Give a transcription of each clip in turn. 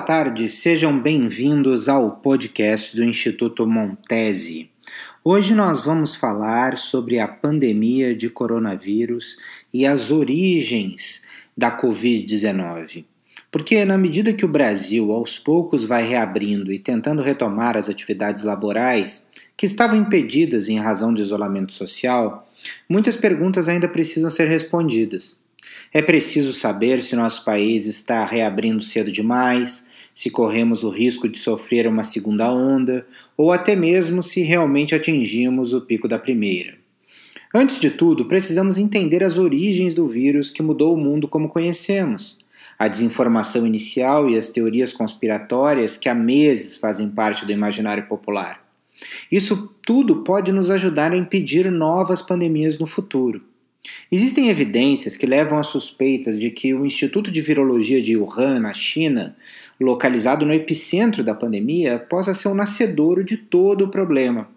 tarde, sejam bem-vindos ao podcast do Instituto Montese. Hoje nós vamos falar sobre a pandemia de coronavírus e as origens da Covid-19. Porque, na medida que o Brasil aos poucos vai reabrindo e tentando retomar as atividades laborais que estavam impedidas em razão do isolamento social, muitas perguntas ainda precisam ser respondidas. É preciso saber se nosso país está reabrindo cedo demais, se corremos o risco de sofrer uma segunda onda, ou até mesmo se realmente atingimos o pico da primeira. Antes de tudo, precisamos entender as origens do vírus que mudou o mundo como conhecemos, a desinformação inicial e as teorias conspiratórias que há meses fazem parte do imaginário popular. Isso tudo pode nos ajudar a impedir novas pandemias no futuro. Existem evidências que levam a suspeitas de que o Instituto de Virologia de Wuhan, na China, localizado no epicentro da pandemia, possa ser o nascedouro de todo o problema,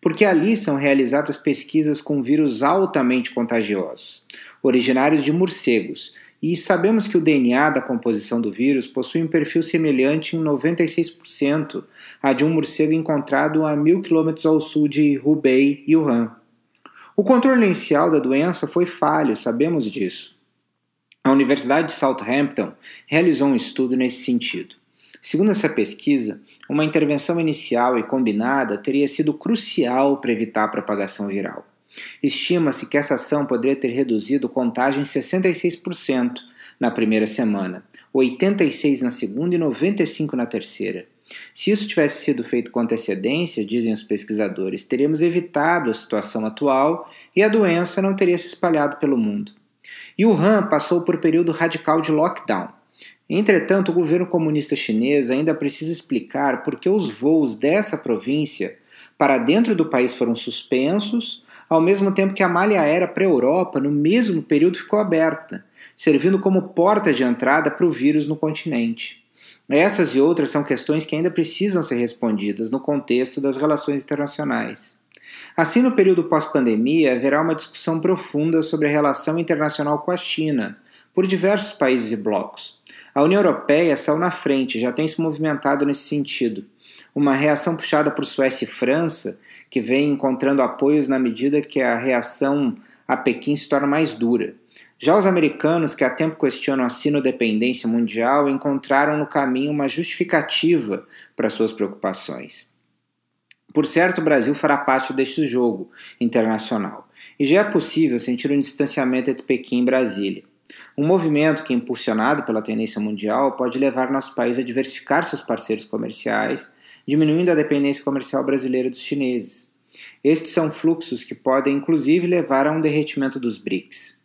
porque ali são realizadas pesquisas com vírus altamente contagiosos, originários de morcegos, e sabemos que o DNA da composição do vírus possui um perfil semelhante em 96% a de um morcego encontrado a mil quilômetros ao sul de Hubei, Wuhan. O controle inicial da doença foi falho, sabemos disso. A Universidade de Southampton realizou um estudo nesse sentido. Segundo essa pesquisa, uma intervenção inicial e combinada teria sido crucial para evitar a propagação viral. Estima-se que essa ação poderia ter reduzido contagem em 66% na primeira semana, 86% na segunda e 95% na terceira. Se isso tivesse sido feito com antecedência, dizem os pesquisadores, teríamos evitado a situação atual e a doença não teria se espalhado pelo mundo. E Wuhan passou por um período radical de lockdown. Entretanto, o governo comunista chinês ainda precisa explicar por que os voos dessa província para dentro do país foram suspensos, ao mesmo tempo que a malha aérea para a Europa, no mesmo período, ficou aberta, servindo como porta de entrada para o vírus no continente. Essas e outras são questões que ainda precisam ser respondidas no contexto das relações internacionais. Assim, no período pós-pandemia, haverá uma discussão profunda sobre a relação internacional com a China, por diversos países e blocos. A União Europeia saiu na frente, já tem se movimentado nesse sentido. Uma reação puxada por Suécia e França, que vem encontrando apoios na medida que a reação a Pequim se torna mais dura. Já os americanos, que há tempo questionam a sinodependência mundial, encontraram no caminho uma justificativa para suas preocupações. Por certo, o Brasil fará parte deste jogo internacional, e já é possível sentir um distanciamento entre Pequim e Brasília. Um movimento que, impulsionado pela tendência mundial, pode levar nosso país a diversificar seus parceiros comerciais, diminuindo a dependência comercial brasileira dos chineses. Estes são fluxos que podem, inclusive, levar a um derretimento dos BRICS.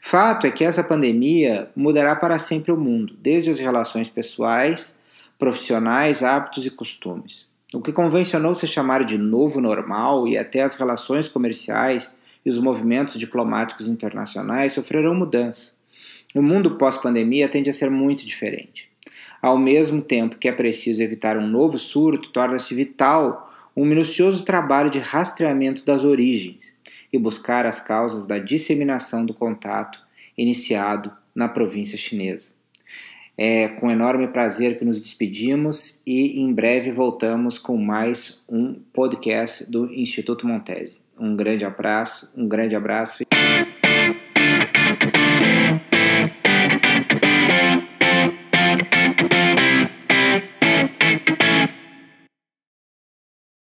Fato é que essa pandemia mudará para sempre o mundo, desde as relações pessoais, profissionais, hábitos e costumes. O que convencionou se chamar de novo normal e até as relações comerciais e os movimentos diplomáticos internacionais sofrerão mudança. O mundo pós-pandemia tende a ser muito diferente. Ao mesmo tempo que é preciso evitar um novo surto, torna-se vital um minucioso trabalho de rastreamento das origens e buscar as causas da disseminação do contato iniciado na província chinesa. É com enorme prazer que nos despedimos e em breve voltamos com mais um podcast do Instituto Montese. Um grande abraço, um grande abraço.